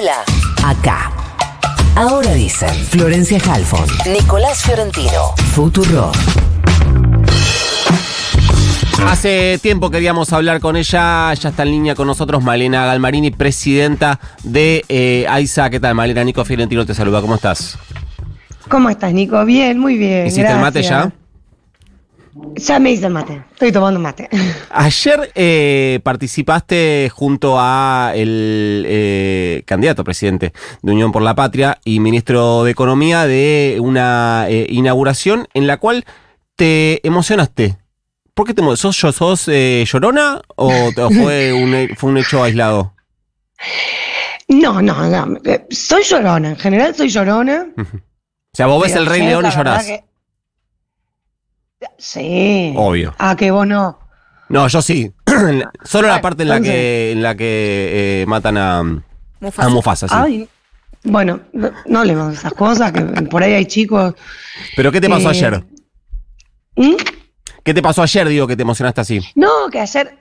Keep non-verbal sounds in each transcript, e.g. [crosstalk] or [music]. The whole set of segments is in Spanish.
Hola. Acá. Ahora dicen Florencia Halfon, Nicolás Fiorentino. Futuro. Hace tiempo queríamos hablar con ella, ya está en línea con nosotros Malena Galmarini, presidenta de eh, AISA. ¿Qué tal, Malena? Nico Fiorentino te saluda, ¿cómo estás? ¿Cómo estás, Nico? Bien, muy bien. ¿Hiciste el mate gracias. ya? Ya me hice el mate. Estoy tomando mate. [laughs] Ayer eh, participaste junto a el eh, candidato presidente de Unión por la Patria y ministro de Economía de una eh, inauguración en la cual te emocionaste. ¿Por qué te emo- ¿Sos, yo- sos eh, llorona o, o fue, un, he- fue un hecho aislado? No, no, no. eh, Soy llorona. En general soy llorona. O sea, vos ves el Rey León y llorás. que- Sí. Obvio. Ah, que vos no. No, yo sí. [clears throat] Solo la parte en la entonces- que, en la que eh, matan a, a Mufasa, sí. Ay, bueno, no, no de esas cosas, que por ahí hay chicos. Pero ¿qué te pasó eh, ayer? ¿Mm? ¿Qué te pasó ayer, digo, que te emocionaste así? No, que ayer,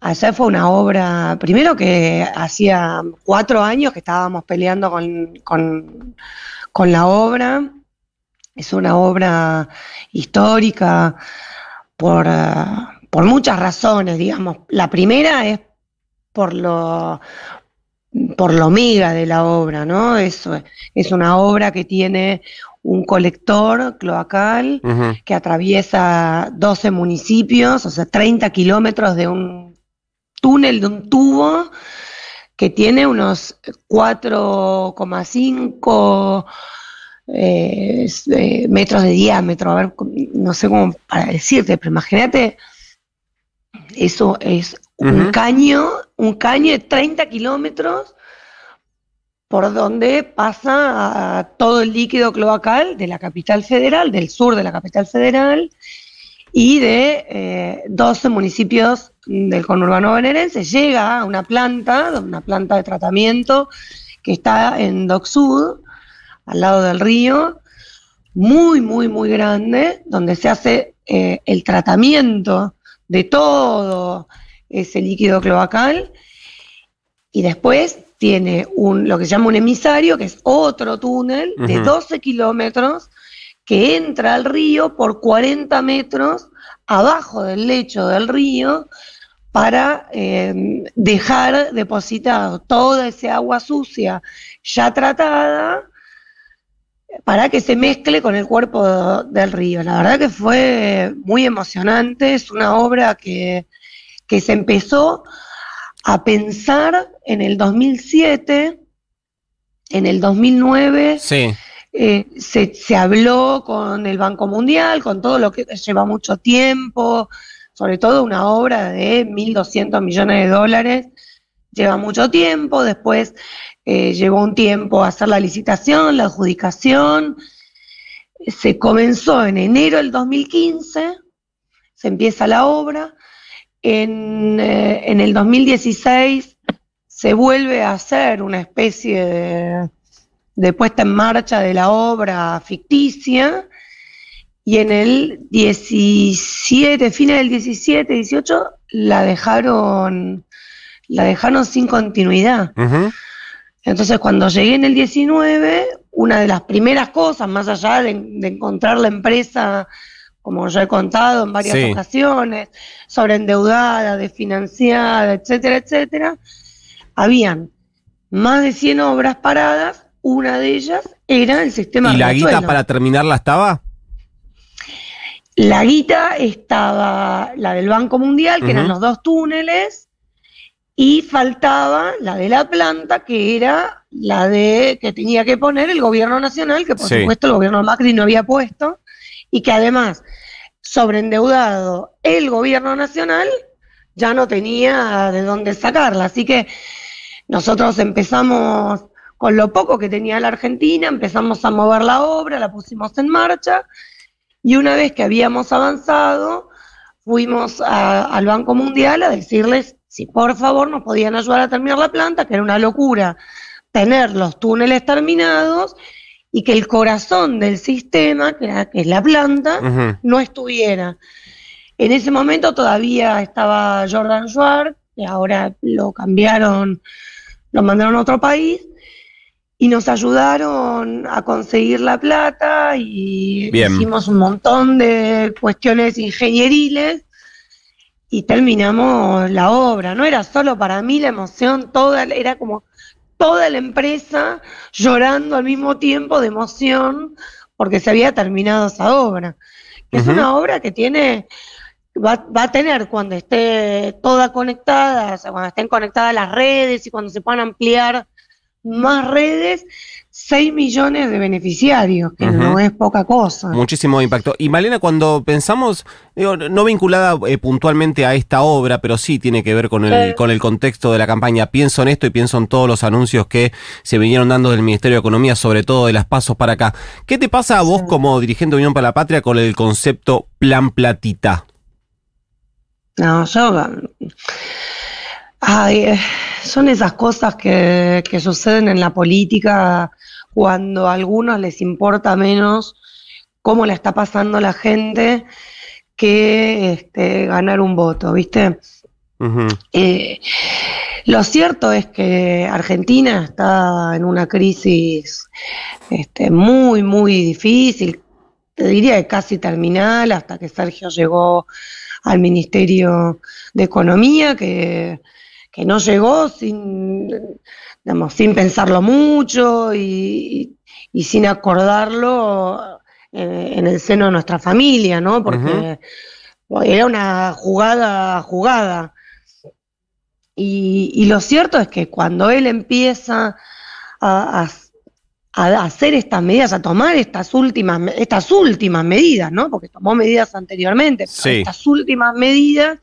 ayer fue una obra, primero que hacía cuatro años que estábamos peleando con, con, con la obra. Es una obra histórica por, eh, por muchas razones, digamos. La primera es por lo, por lo mega de la obra, ¿no? Eso es una obra que tiene un colector cloacal que atraviesa 12 municipios, o sea, 30 kilómetros de un túnel, de un tubo que tiene unos 4,5 eh, eh, metros de diámetro. A ver, no sé cómo para decirte, pero imagínate, eso es un caño, un caño de 30 kilómetros por donde pasa todo el líquido cloacal de la capital federal, del sur de la capital federal y de eh, 12 municipios del conurbano bonaerense. Llega a una planta, una planta de tratamiento que está en Dock Sud, al lado del río, muy, muy, muy grande, donde se hace eh, el tratamiento de todo ese líquido cloacal y después tiene un, lo que se llama un emisario, que es otro túnel de Ujú. 12 kilómetros que entra al río por 40 metros abajo del lecho del río para eh, dejar depositado toda ese agua sucia ya tratada para que se mezcle con el cuerpo del río. La verdad que fue muy emocionante, es una obra que, que se empezó a pensar en el 2007, en el 2009 Sí. eh, se, se habló con el Banco Mundial, con todo lo que lleva mucho tiempo, sobre todo una obra de 1.200 millones de dólares, lleva mucho tiempo, después eh, llevó un tiempo hacer la licitación, la adjudicación, se comenzó en enero del 2015, se empieza la obra, en, eh, en el 2016 se vuelve a hacer una especie de, puesta en marcha de la obra ficticia. Y en el 17, fines del 17, 18, la dejaron, la dejaron sin continuidad. Entonces, cuando llegué en el 19, una de las primeras cosas, más allá de, de encontrar la empresa, como ya he contado en varias Sí. ocasiones, sobreendeudada, desfinanciada, etcétera, etcétera, habían más de 100 obras paradas, una de ellas era el sistema ¿Y la guita para terminarla estaba? La guita estaba la del Banco Mundial, que eran los dos túneles, y faltaba la de la planta, que era la de que tenía que poner el gobierno nacional, que por Sí. supuesto el gobierno Macri no había puesto, y que además, sobreendeudado el gobierno nacional, ya no tenía de dónde sacarla. Así que nosotros empezamos con lo poco que tenía la Argentina, empezamos a mover la obra, la pusimos en marcha, y una vez que habíamos avanzado, fuimos a- al Banco Mundial a decirles si por favor nos podían ayudar a terminar la planta, que era una locura tener los túneles terminados y que el corazón del sistema, que, era, que es la planta, no estuviera. En ese momento todavía estaba Jordan Schwartz, que ahora lo cambiaron lo mandaron a otro país y nos ayudaron a conseguir la plata y Bien. hicimos un montón de cuestiones ingenieriles y terminamos la obra. No era solo para mí la emoción, toda, era como toda la empresa llorando al mismo tiempo de emoción porque se había terminado esa obra. Es una obra que tiene, va, va a tener cuando esté toda conectada, o sea, cuando estén conectadas las redes y cuando se puedan ampliar más redes, 6 millones de beneficiarios, que no es poca cosa. Muchísimo impacto. Y Malena, cuando pensamos, digo, no vinculada eh, puntualmente a esta obra, pero sí tiene que ver con el, con el contexto de la campaña, pienso en esto y pienso en todos los anuncios que se vinieron dando del Ministerio de Economía, sobre todo de las pasos para acá. ¿Qué te pasa a vos Sí. como dirigente de Unión para la Patria con el concepto plan platita? No, yo. Ay, eh, son esas cosas que, que suceden en la política cuando a algunos les importa menos cómo la está pasando la gente que este, ganar un voto, ¿viste? Eh, lo cierto es que Argentina está en una crisis este, muy, muy difícil, te diría que casi terminal, hasta que Sergio llegó al Ministerio de Economía, que, que no llegó sin, digamos, sin pensarlo mucho y, y sin acordarlo eh, en el seno de nuestra familia, ¿no? Porque era una jugada jugada. Y, y lo cierto es que cuando él empieza a, a- a hacer estas medidas, a tomar estas últimas, estas últimas medidas, ¿no? Porque tomó medidas anteriormente, pero Sí. estas últimas medidas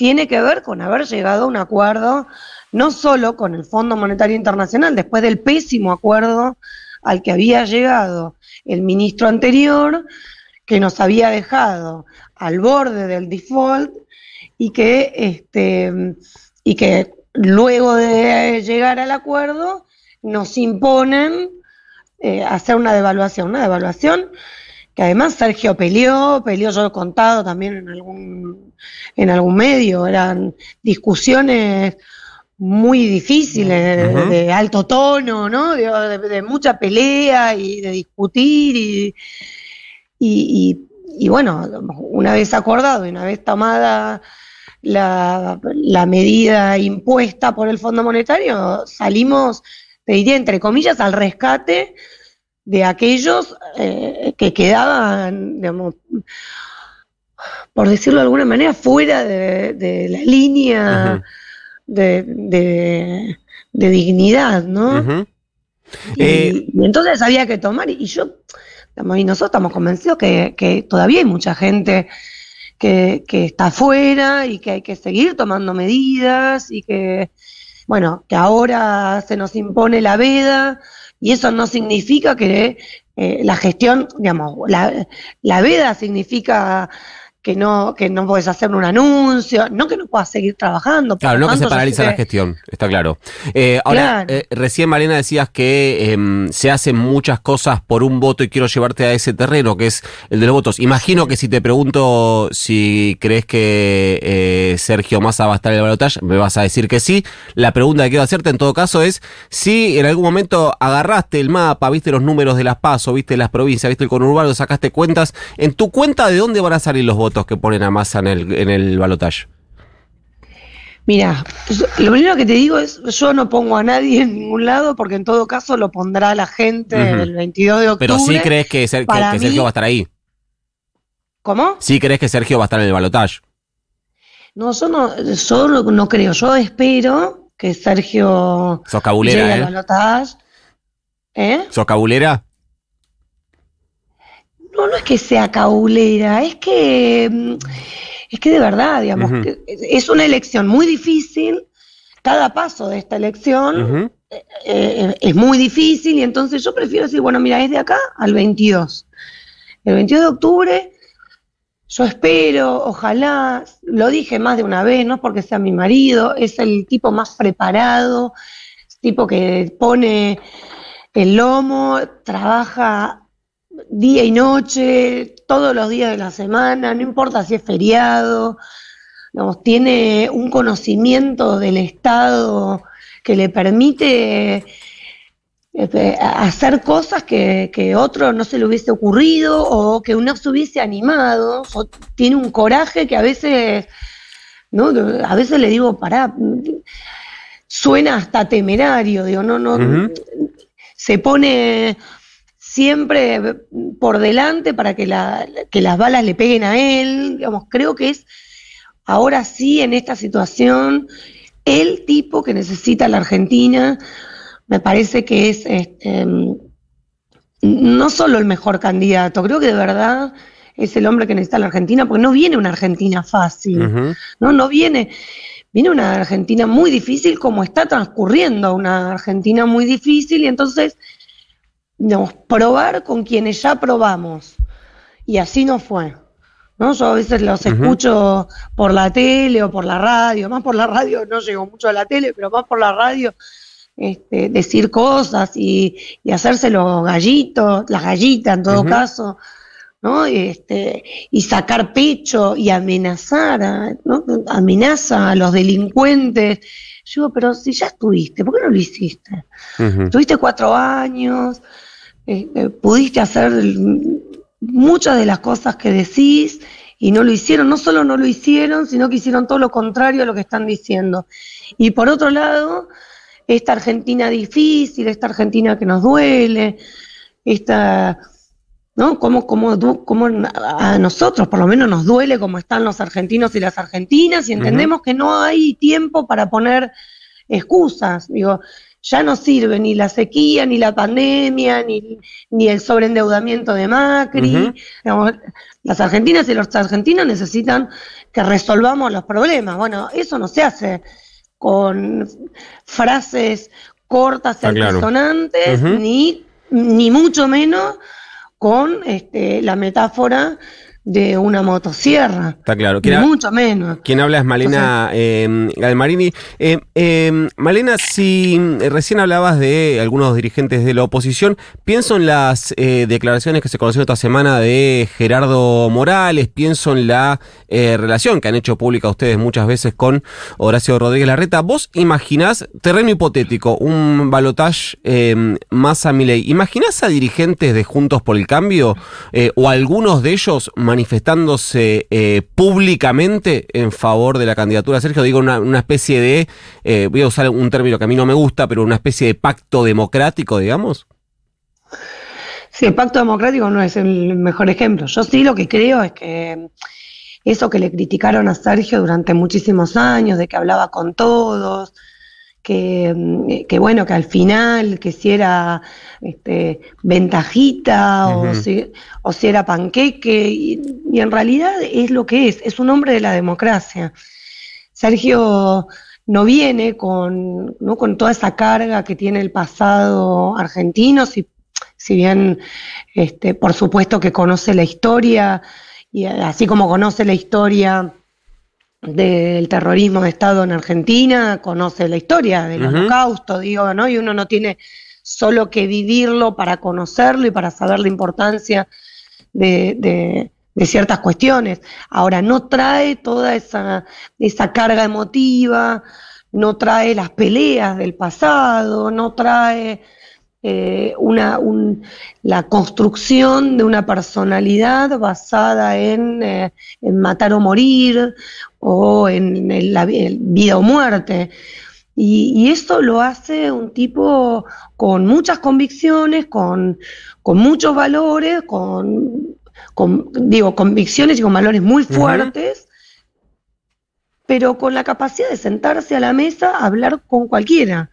tiene que ver con haber llegado a un acuerdo no solo con el Fondo Monetario Internacional, después del pésimo acuerdo al que había llegado el ministro anterior, que nos había dejado al borde del default y que, este, y que luego de llegar al acuerdo nos imponen eh, hacer una devaluación, una devaluación que además Sergio peleó, peleó, yo lo he contado también en algún, en algún medio, eran discusiones muy difíciles, de, de alto tono, ¿no? De, de- de mucha pelea y de discutir y, y, y- y bueno, una vez acordado y una vez tomada la, la medida impuesta por el Fondo Monetario, salimos, te diría, entre comillas, al rescate de aquellos eh, que quedaban, digamos, por decirlo de alguna manera, fuera de, de la línea de, de- de dignidad, ¿no? Y, Eh, y entonces había que tomar, y yo, y nosotros estamos convencidos que, que todavía hay mucha gente que, que está afuera y que hay que seguir tomando medidas y que, bueno, que ahora se nos impone la veda y eso no significa que eh, la gestión, digamos, la, la veda significa que no, que no puedes hacer un anuncio, no que no puedas seguir trabajando. Claro, no que se paraliza la gestión, está claro. Eh, ahora, Claro. eh, recién Malena decías que em, se hacen muchas cosas por un voto y quiero llevarte a ese terreno, que es el de los votos. Imagino que si te pregunto si crees que eh, Sergio Massa va a estar en el balotaje, me vas a decir que sí. La pregunta que quiero hacerte en todo caso es si en algún momento agarraste el mapa, viste los números de las PASO, viste las provincias, viste el conurbano, sacaste cuentas. En tu cuenta, ¿de dónde van a salir los votos que ponen a Massa en el, en el balotaje? Mira, lo primero que te digo es, yo no pongo a nadie en ningún lado porque en todo caso lo pondrá la gente Ujú. el 22 de octubre. Pero sí crees que, Ser- que- para que mí- Sergio va a estar ahí. ¿Cómo? Sí crees que Sergio va a estar en el balotaje. No, yo no, yo no, no creo. Yo espero que Sergio Sos llegue cabulera, al ¿eh? ¿Eh? ¿Sos cabulera? No, no es que sea caulera, es que mm, es que de verdad, digamos, que es una elección muy difícil. Cada paso de esta elección Ujú. eh, es muy difícil y entonces yo prefiero decir, bueno, mira, es de acá al 22. El 22 de octubre, yo espero, ojalá, lo dije más de una vez, no es porque sea mi marido, es el tipo más preparado, tipo que pone el lomo, trabaja día y noche, todos los días de la semana, no importa si es feriado, digamos, tiene un conocimiento del Estado que le permite este, hacer cosas que, que otro no se le hubiese ocurrido o que uno se hubiese animado, o tiene un coraje que a veces, ¿no? A veces le digo, pará, suena hasta temerario, digo, no, no, se pone siempre por delante para que, la, que las balas le peguen a él, digamos, creo que es ahora sí en esta situación el tipo que necesita la Argentina me parece que es este, no solo el mejor candidato, creo que de verdad es el hombre que necesita la Argentina, porque no viene una Argentina fácil, ¿no? No viene, viene una Argentina muy difícil como está transcurriendo una Argentina muy difícil y entonces, digamos, probar con quienes ya probamos. Y así no fue. ¿no? Yo a veces los escucho por la tele o por la radio, más por la radio, no llego mucho a la tele, pero más por la radio, este, decir cosas y, y hacerse los gallitos, las gallitas en todo caso, ¿no? Este, y sacar pecho y amenazar, ¿no? Amenaza a los delincuentes. Yo digo, pero si ya estuviste, ¿por qué no lo hiciste? Tuviste cuatro años, este, pudiste hacer muchas de las cosas que decís y no lo hicieron. No solo no lo hicieron, sino que hicieron todo lo contrario a lo que están diciendo. Y por otro lado, esta Argentina difícil, esta Argentina que nos duele, esta, ¿no? Como, como, como a nosotros por lo menos nos duele como están los argentinos y las argentinas y entendemos que no hay tiempo para poner excusas. Digo, ya no sirve ni la sequía, ni la pandemia, ni, ni el sobreendeudamiento de Macri. las argentinas y los argentinos necesitan que resolvamos los problemas. Bueno, eso no se hace con frases cortas y altisonantes, ni, ni mucho menos con este, la metáfora de una motosierra. Está claro. mucho menos. Quien habla es Malena eh, Galmarini. Eh, eh, Malena, si recién hablabas de algunos dirigentes de la oposición, pienso en las eh, declaraciones que se conocieron esta semana de Gerardo Morales, pienso en la relación que han hecho pública ustedes muchas veces con Horacio Rodríguez Larreta. ¿Vos imaginás, terreno hipotético, un balotage más a mi ley, imaginás a dirigentes de Juntos por el Cambio o algunos de ellos manifestándose eh, públicamente en favor de la candidatura. Sergio, digo una, una especie de, eh, voy a usar un término que a mí no me gusta, pero una especie de pacto democrático, digamos. Sí, el pacto democrático no es el mejor ejemplo. Yo sí lo que creo es que eso que le criticaron a Sergio durante muchísimos años, de que hablaba con todos, que, que, bueno, que al final, que si era este, ventajita o, si, o si era panqueque, y, en realidad es lo que es, es un hombre de la democracia. Sergio no viene con, ¿no? con toda esa carga que tiene el pasado argentino, si, si bien este, por supuesto que conoce la historia, y así como conoce la historia del terrorismo de Estado en Argentina, conoce la historia del holocausto, digo, ¿no? Y uno no tiene solo que vivirlo para conocerlo y para saber la importancia de, ciertas cuestiones. Ahora, no trae toda esa, esa carga emotiva, no trae las peleas del pasado, no trae eh, una, la construcción de una personalidad basada en, eh, matar o morir o en, la vida o muerte. Y, eso lo hace un tipo con muchas convicciones, con, muchos valores, con, digo, convicciones y con valores muy fuertes, pero con la capacidad de sentarse a la mesa a hablar con cualquiera.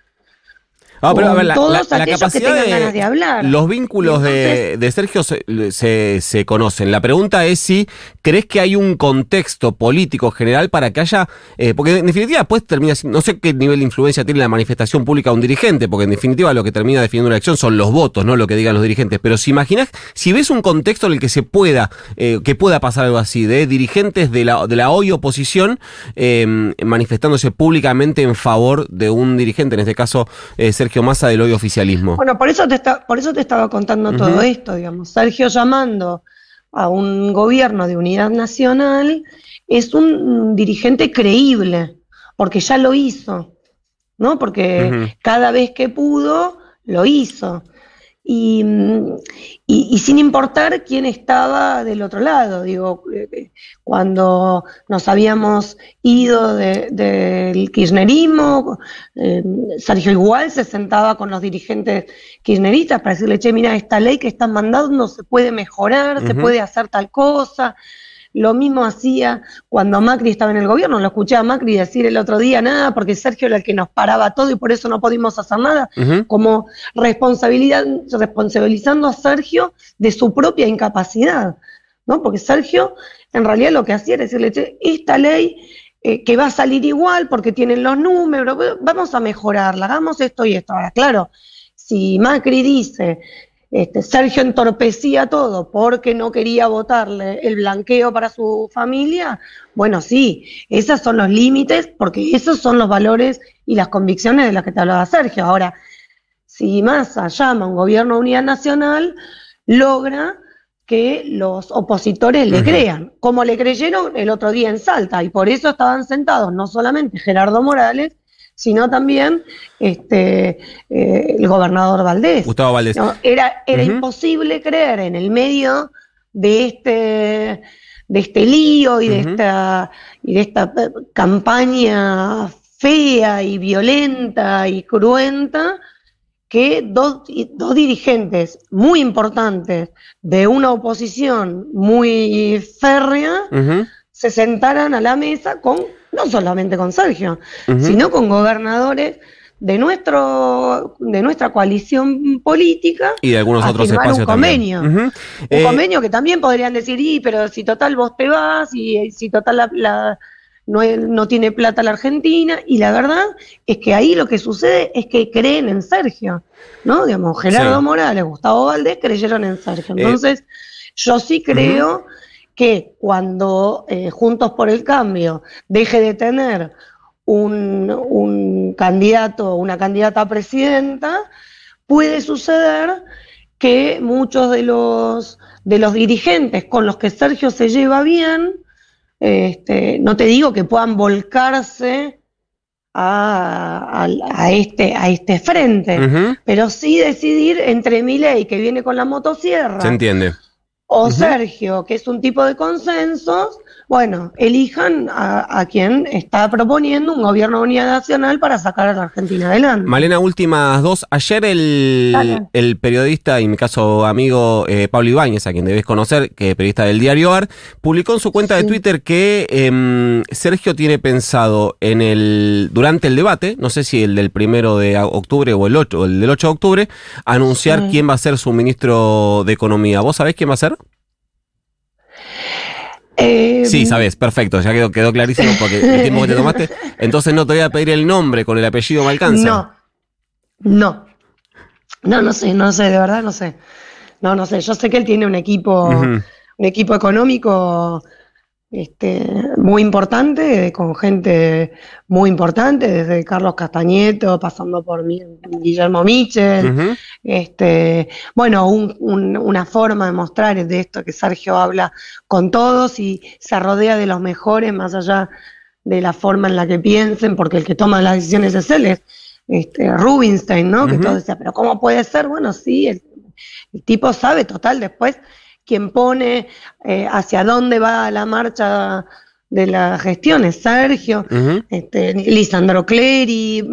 Ah, pero a ver, la, capacidad de, hablar. Los vínculos de, Sergio se, se, conocen. La pregunta es si crees que hay un contexto político general para que haya. Eh, porque en definitiva, después termina. No sé qué nivel de influencia tiene la manifestación pública de un dirigente, porque en definitiva lo que termina definiendo una elección son los votos, no lo que digan los dirigentes. Pero si imaginas, si ves un contexto en el que se pueda, eh, que pueda pasar algo así, de dirigentes de la, de la hoy oposición eh, manifestándose públicamente en favor de un dirigente, en este caso, Sergio Sergio Massa del hoy oficialismo. Bueno, por eso te, está, por eso te estaba contando todo esto, digamos. Sergio llamando a un gobierno de unidad nacional es un dirigente creíble, porque ya lo hizo. ¿no? Porque cada vez que pudo, lo hizo. Y, y- y sin importar quién estaba del otro lado, digo, eh, eh, cuando nos habíamos ido de- del kirchnerismo, eh, Sergio igual se sentaba con los dirigentes kirchneristas para decirle, che, mira, esta ley que están mandando se puede mejorar, se puede hacer tal cosa. Lo mismo hacía cuando Macri estaba en el gobierno, lo escuché a Macri decir el otro día, nada, porque Sergio era el que nos paraba todo y por eso no pudimos hacer nada como responsabilidad, responsabilizando a Sergio de su propia incapacidad, ¿no? Porque Sergio en realidad lo que hacía era decirle, "Che, esta ley eh, que va a salir igual porque tienen los números, vamos a mejorarla, hagamos esto y esto. Ahora, claro, si Macri dice, este, Sergio entorpecía todo porque no quería votarle el blanqueo para su familia, bueno, sí, esos son los límites porque esos son los valores y las convicciones de las que te hablaba Sergio. Ahora, si Massa llama a un gobierno de unidad nacional, logra que los opositores le crean, como le creyeron el otro día en Salta, y por eso estaban sentados no solamente Gerardo Morales, sino también este, eh, el gobernador Valdés. Gustavo Valdés. No, era era imposible creer en el medio de este de este lío y de esta y de esta eh, campaña fea y violenta y cruenta que dos, dos dirigentes muy importantes de una oposición muy férrea se sentaran a la mesa con no solamente con Sergio, sino con gobernadores de nuestro de nuestra coalición política Y de algunos a otros espacios un convenio. también. Un Eh, convenio que también podrían decir, y pero si total vos te vas, y si total la, la- no, no tiene plata la Argentina, y la verdad es que ahí lo que sucede es que creen en Sergio, ¿no? Digamos, Gerardo Sí. Morales, Gustavo Valdés creyeron en Sergio. Eh, Entonces, yo sí creo que cuando eh, Juntos por el Cambio deje de tener un, un candidato, una candidata a presidenta, puede suceder que muchos de los, de los dirigentes con los que Sergio se lleva bien, este, no te digo que puedan volcarse a, a- a este, a este frente, pero sí decidir entre Milei, que viene con la motosierra, Se entiende. O. Sergio, que es un tipo de consensos, bueno, elijan a, a quien está proponiendo un gobierno de unidad nacional para sacar a la Argentina adelante. Malena, últimas dos. Ayer el, periodista, y en mi caso amigo eh, Pablo Ibáñez, a quien debes conocer, que es periodista del diario AR, publicó en su cuenta de. Twitter que em, Sergio tiene pensado en el durante el debate, no sé si el del primero de octubre o el 8, o el del 8 de octubre, anunciar Sí. quién va a ser su ministro de Economía. ¿Vos sabés quién va a ser? Eh, Sí, sabes, perfecto, ya quedó, quedó clarísimo porque el tiempo que te tomaste. [laughs] Entonces no te voy a pedir el nombre, con el apellido me alcanza. No, no, no, no sé, no sé, de verdad no sé. No, no sé, yo sé que él tiene un equipo, un equipo económico este, muy importante, con gente muy importante, desde Carlos Castañeto, pasando por Guillermo Michel, este, bueno, un- un- una forma de mostrar es de esto que Sergio habla con todos y se rodea de los mejores más allá de la forma en la que piensen, porque el que toma las decisiones es él, es este, Rubinstein, ¿no? Que todos decían, pero ¿cómo puede ser? Bueno, sí, el, el tipo sabe, total, después quien pone eh, hacia dónde va la marcha de la gestión es Sergio este, Lisandro Cleri,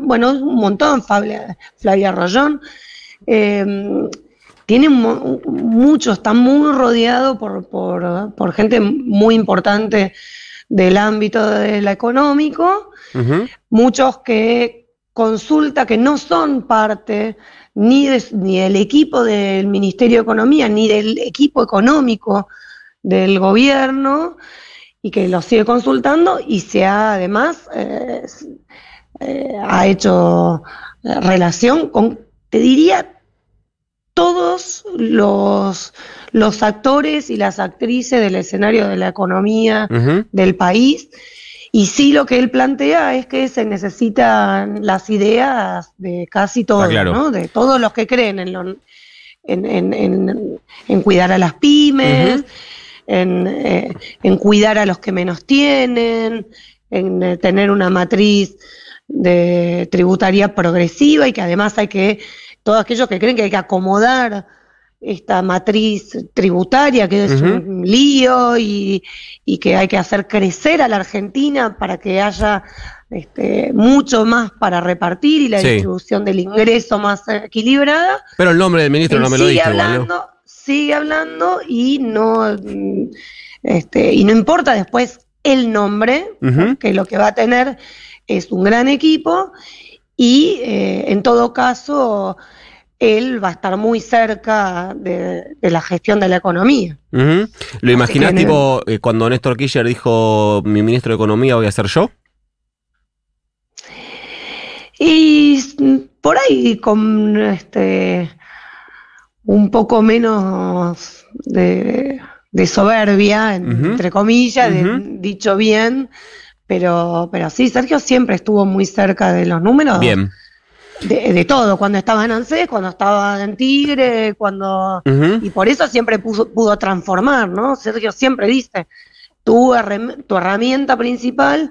bueno, un montón, Flavia, Flavia Rollón. Eh, tiene mucho, está muy rodeado por, por, por gente muy importante del ámbito del económico, Ujú. muchos que consulta que no son parte ni, de- ni del equipo del Ministerio de Economía, ni del equipo económico del gobierno, y que lo sigue consultando y se ha además eh, eh, ha hecho eh, relación con, te diría, todos los, los actores y las actrices del escenario de la economía del país. Y sí lo que él plantea es que se necesitan las ideas de casi todos, claro. ¿no? De todos los que creen en, lo- en, en- en- en cuidar a las pymes, eh, en cuidar a los que menos tienen, en eh, tener una matriz de tributaria progresiva y que además hay que, todos aquellos que creen que hay que acomodar esta matriz tributaria, que es un lío y, y que hay que hacer crecer a la Argentina para que haya este, mucho más para repartir y la Sí. distribución del ingreso más equilibrada. Pero el nombre del ministro no me lo sigue igual, ¿no? hablando, sigue hablando y no, mm, este, y no importa después el nombre, que lo que va a tener es un gran equipo y eh, en todo caso él va a estar muy cerca de, de la gestión de la economía. ¿Lo imaginás que- tipo eh, cuando Néstor Kirchner dijo mi ministro de Economía voy a ser yo? Y por ahí con este un poco menos de, de soberbia, entre comillas, de- dicho bien, pero, pero sí, Sergio siempre estuvo muy cerca de los números. Bien. De, de todo, cuando estaba en ANSES, cuando estaba en Tigre, cuando... Y por eso siempre puso- pudo transformar, ¿no? Sergio siempre dice, tu, tu herramienta principal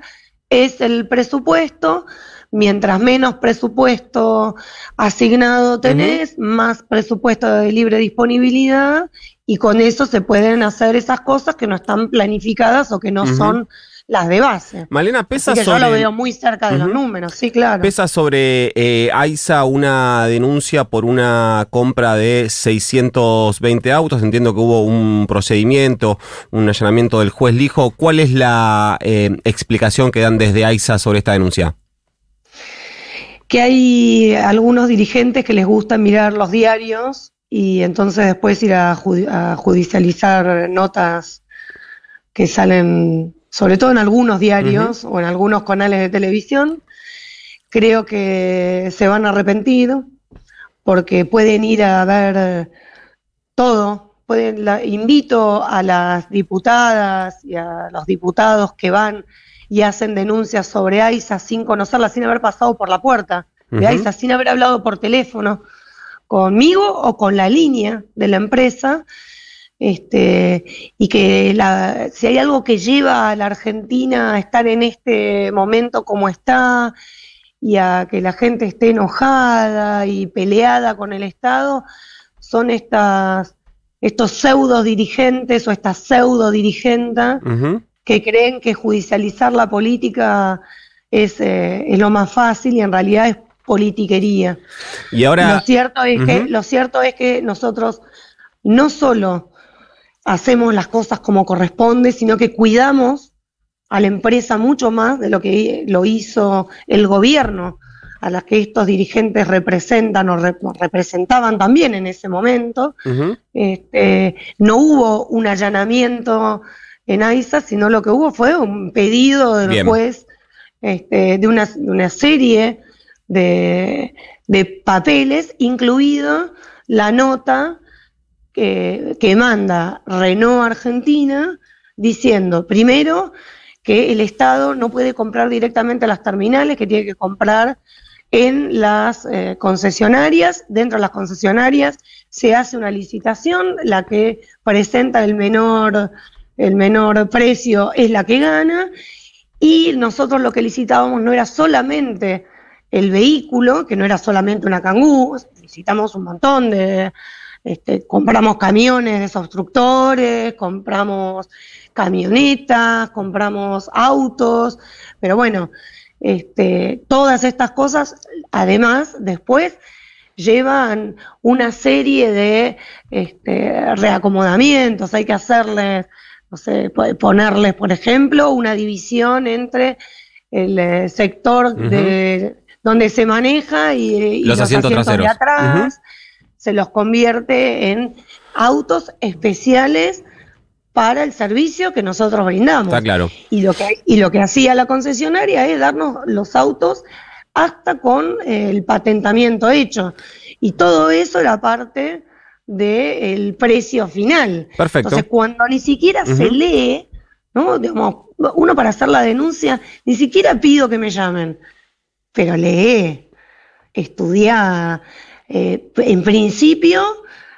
es el presupuesto, mientras menos presupuesto asignado tenés, más presupuesto de libre disponibilidad, y con eso se pueden hacer esas cosas que no están planificadas o que no son las de base. Malena, pesa que sobre... yo lo veo muy cerca de los números, sí, claro. Pesa sobre eh, AISA una denuncia por una compra de 620 autos. Entiendo que hubo un procedimiento, un allanamiento del juez Lijo. ¿Cuál es la eh, explicación que dan desde AISA sobre esta denuncia? que hay algunos dirigentes que les gusta mirar los diarios y entonces después ir a judicializar notas que salen, sobre todo en algunos diarios o en algunos canales de televisión. Creo que se van a arrepentir porque pueden ir a ver todo. Pueden, la- invito a las diputadas y a los diputados que van y hacen denuncias sobre AISA sin conocerla, sin haber pasado por la puerta de. AISA, sin haber hablado por teléfono conmigo o con la línea de la empresa. Este, y que la, si hay algo que lleva a la Argentina a estar en este momento como está y a que la gente esté enojada y peleada con el Estado, son estas, estos pseudo dirigentes o estas pseudo dirigentes que creen que judicializar la política es, eh, es lo más fácil y en realidad es politiquería. Y ahora... lo, cierto es que, lo cierto es que nosotros no solo hacemos las cosas como corresponde, sino que cuidamos a la empresa mucho más de lo que lo hizo el gobierno, a las que estos dirigentes representan o rep- representaban también en ese momento. Este, no hubo un allanamiento en AISA, sino lo que hubo fue un pedido del Bien. juez este, de, una, de una serie de, de papeles, incluido la nota que, manda Renault Argentina diciendo, primero, que el Estado no puede comprar directamente las terminales, que tiene que comprar en las eh, concesionarias. Dentro de las concesionarias se hace una licitación, la que presenta el menor, el menor precio es la que gana, y nosotros lo que licitábamos no era solamente el vehículo, que no era solamente una cangú, licitamos un montón de, este, compramos camiones desobstructores, compramos camionetas, compramos autos, pero bueno, este, todas estas cosas, además, después llevan una serie de este, reacomodamientos, hay que hacerles, no sé, po- ponerles, por ejemplo, una división entre el eh, sector de donde se maneja y, y Los asientos de traseros. atrás, se los convierte en autos especiales para el servicio que nosotros brindamos. Está claro. Y lo que, y lo que hacía la concesionaria es darnos los autos hasta con eh, el patentamiento hecho. Y todo eso era parte del precio final. Perfecto. Entonces, cuando ni siquiera se lee, ¿no? Digamos, uno para hacer la denuncia, ni siquiera pido que me llamen, pero lee, estudia, eh, en principio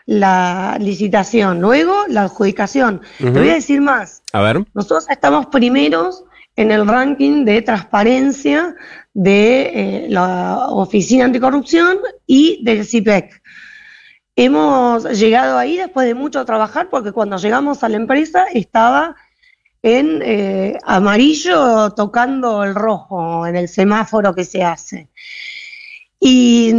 la licitación, luego la adjudicación. Te voy a decir más. A ver. Nosotros estamos primeros en el ranking de transparencia de eh, la Oficina Anticorrupción y del CIPEC. Hemos llegado ahí después de mucho trabajar porque cuando llegamos a la empresa estaba en eh, amarillo tocando el rojo en el semáforo que se hace. Y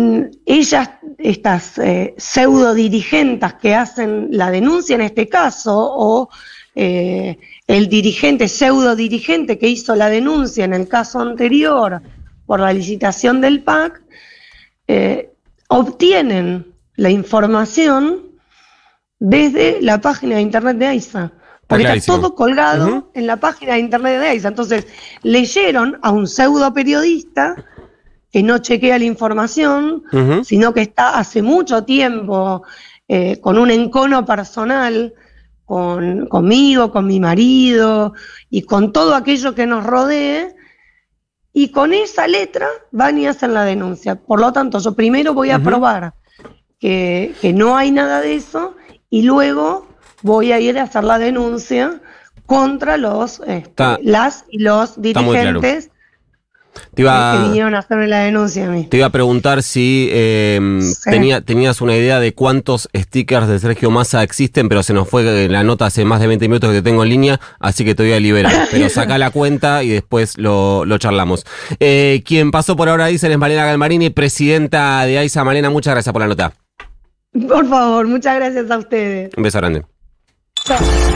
ellas, estas eh, pseudo dirigentes que hacen la denuncia en este caso, o eh, el dirigente, pseudo dirigente que hizo la denuncia en el caso anterior por la licitación del PAC, eh, obtienen la información desde la página de internet de AISA. Porque está, todo colgado en la página de internet de AISA. Entonces, leyeron a un pseudo periodista que no chequea la información, sino que está hace mucho tiempo eh, con un encono personal con, conmigo, con mi marido y con todo aquello que nos rodee, y con esa letra van y hacen la denuncia. Por lo tanto, yo primero voy a probar que, no hay nada de eso y luego voy a ir a hacer la denuncia contra los este, las y los dirigentes te iba, que vinieron a hacerme la denuncia a mí. Te iba a preguntar si em, tenía, tenías una idea de cuántos stickers de Sergio Massa existen, pero se nos fue la nota hace más de 20 minutos que te tengo en línea, así que te voy a liberar. [laughs] Pero saca la cuenta y después lo, charlamos. Eh, quien pasó por ahora dicen es Malena Galmarini, presidenta de AISA. Malena, muchas gracias por la nota. Por favor, muchas gracias a ustedes. Un beso grande. Chao.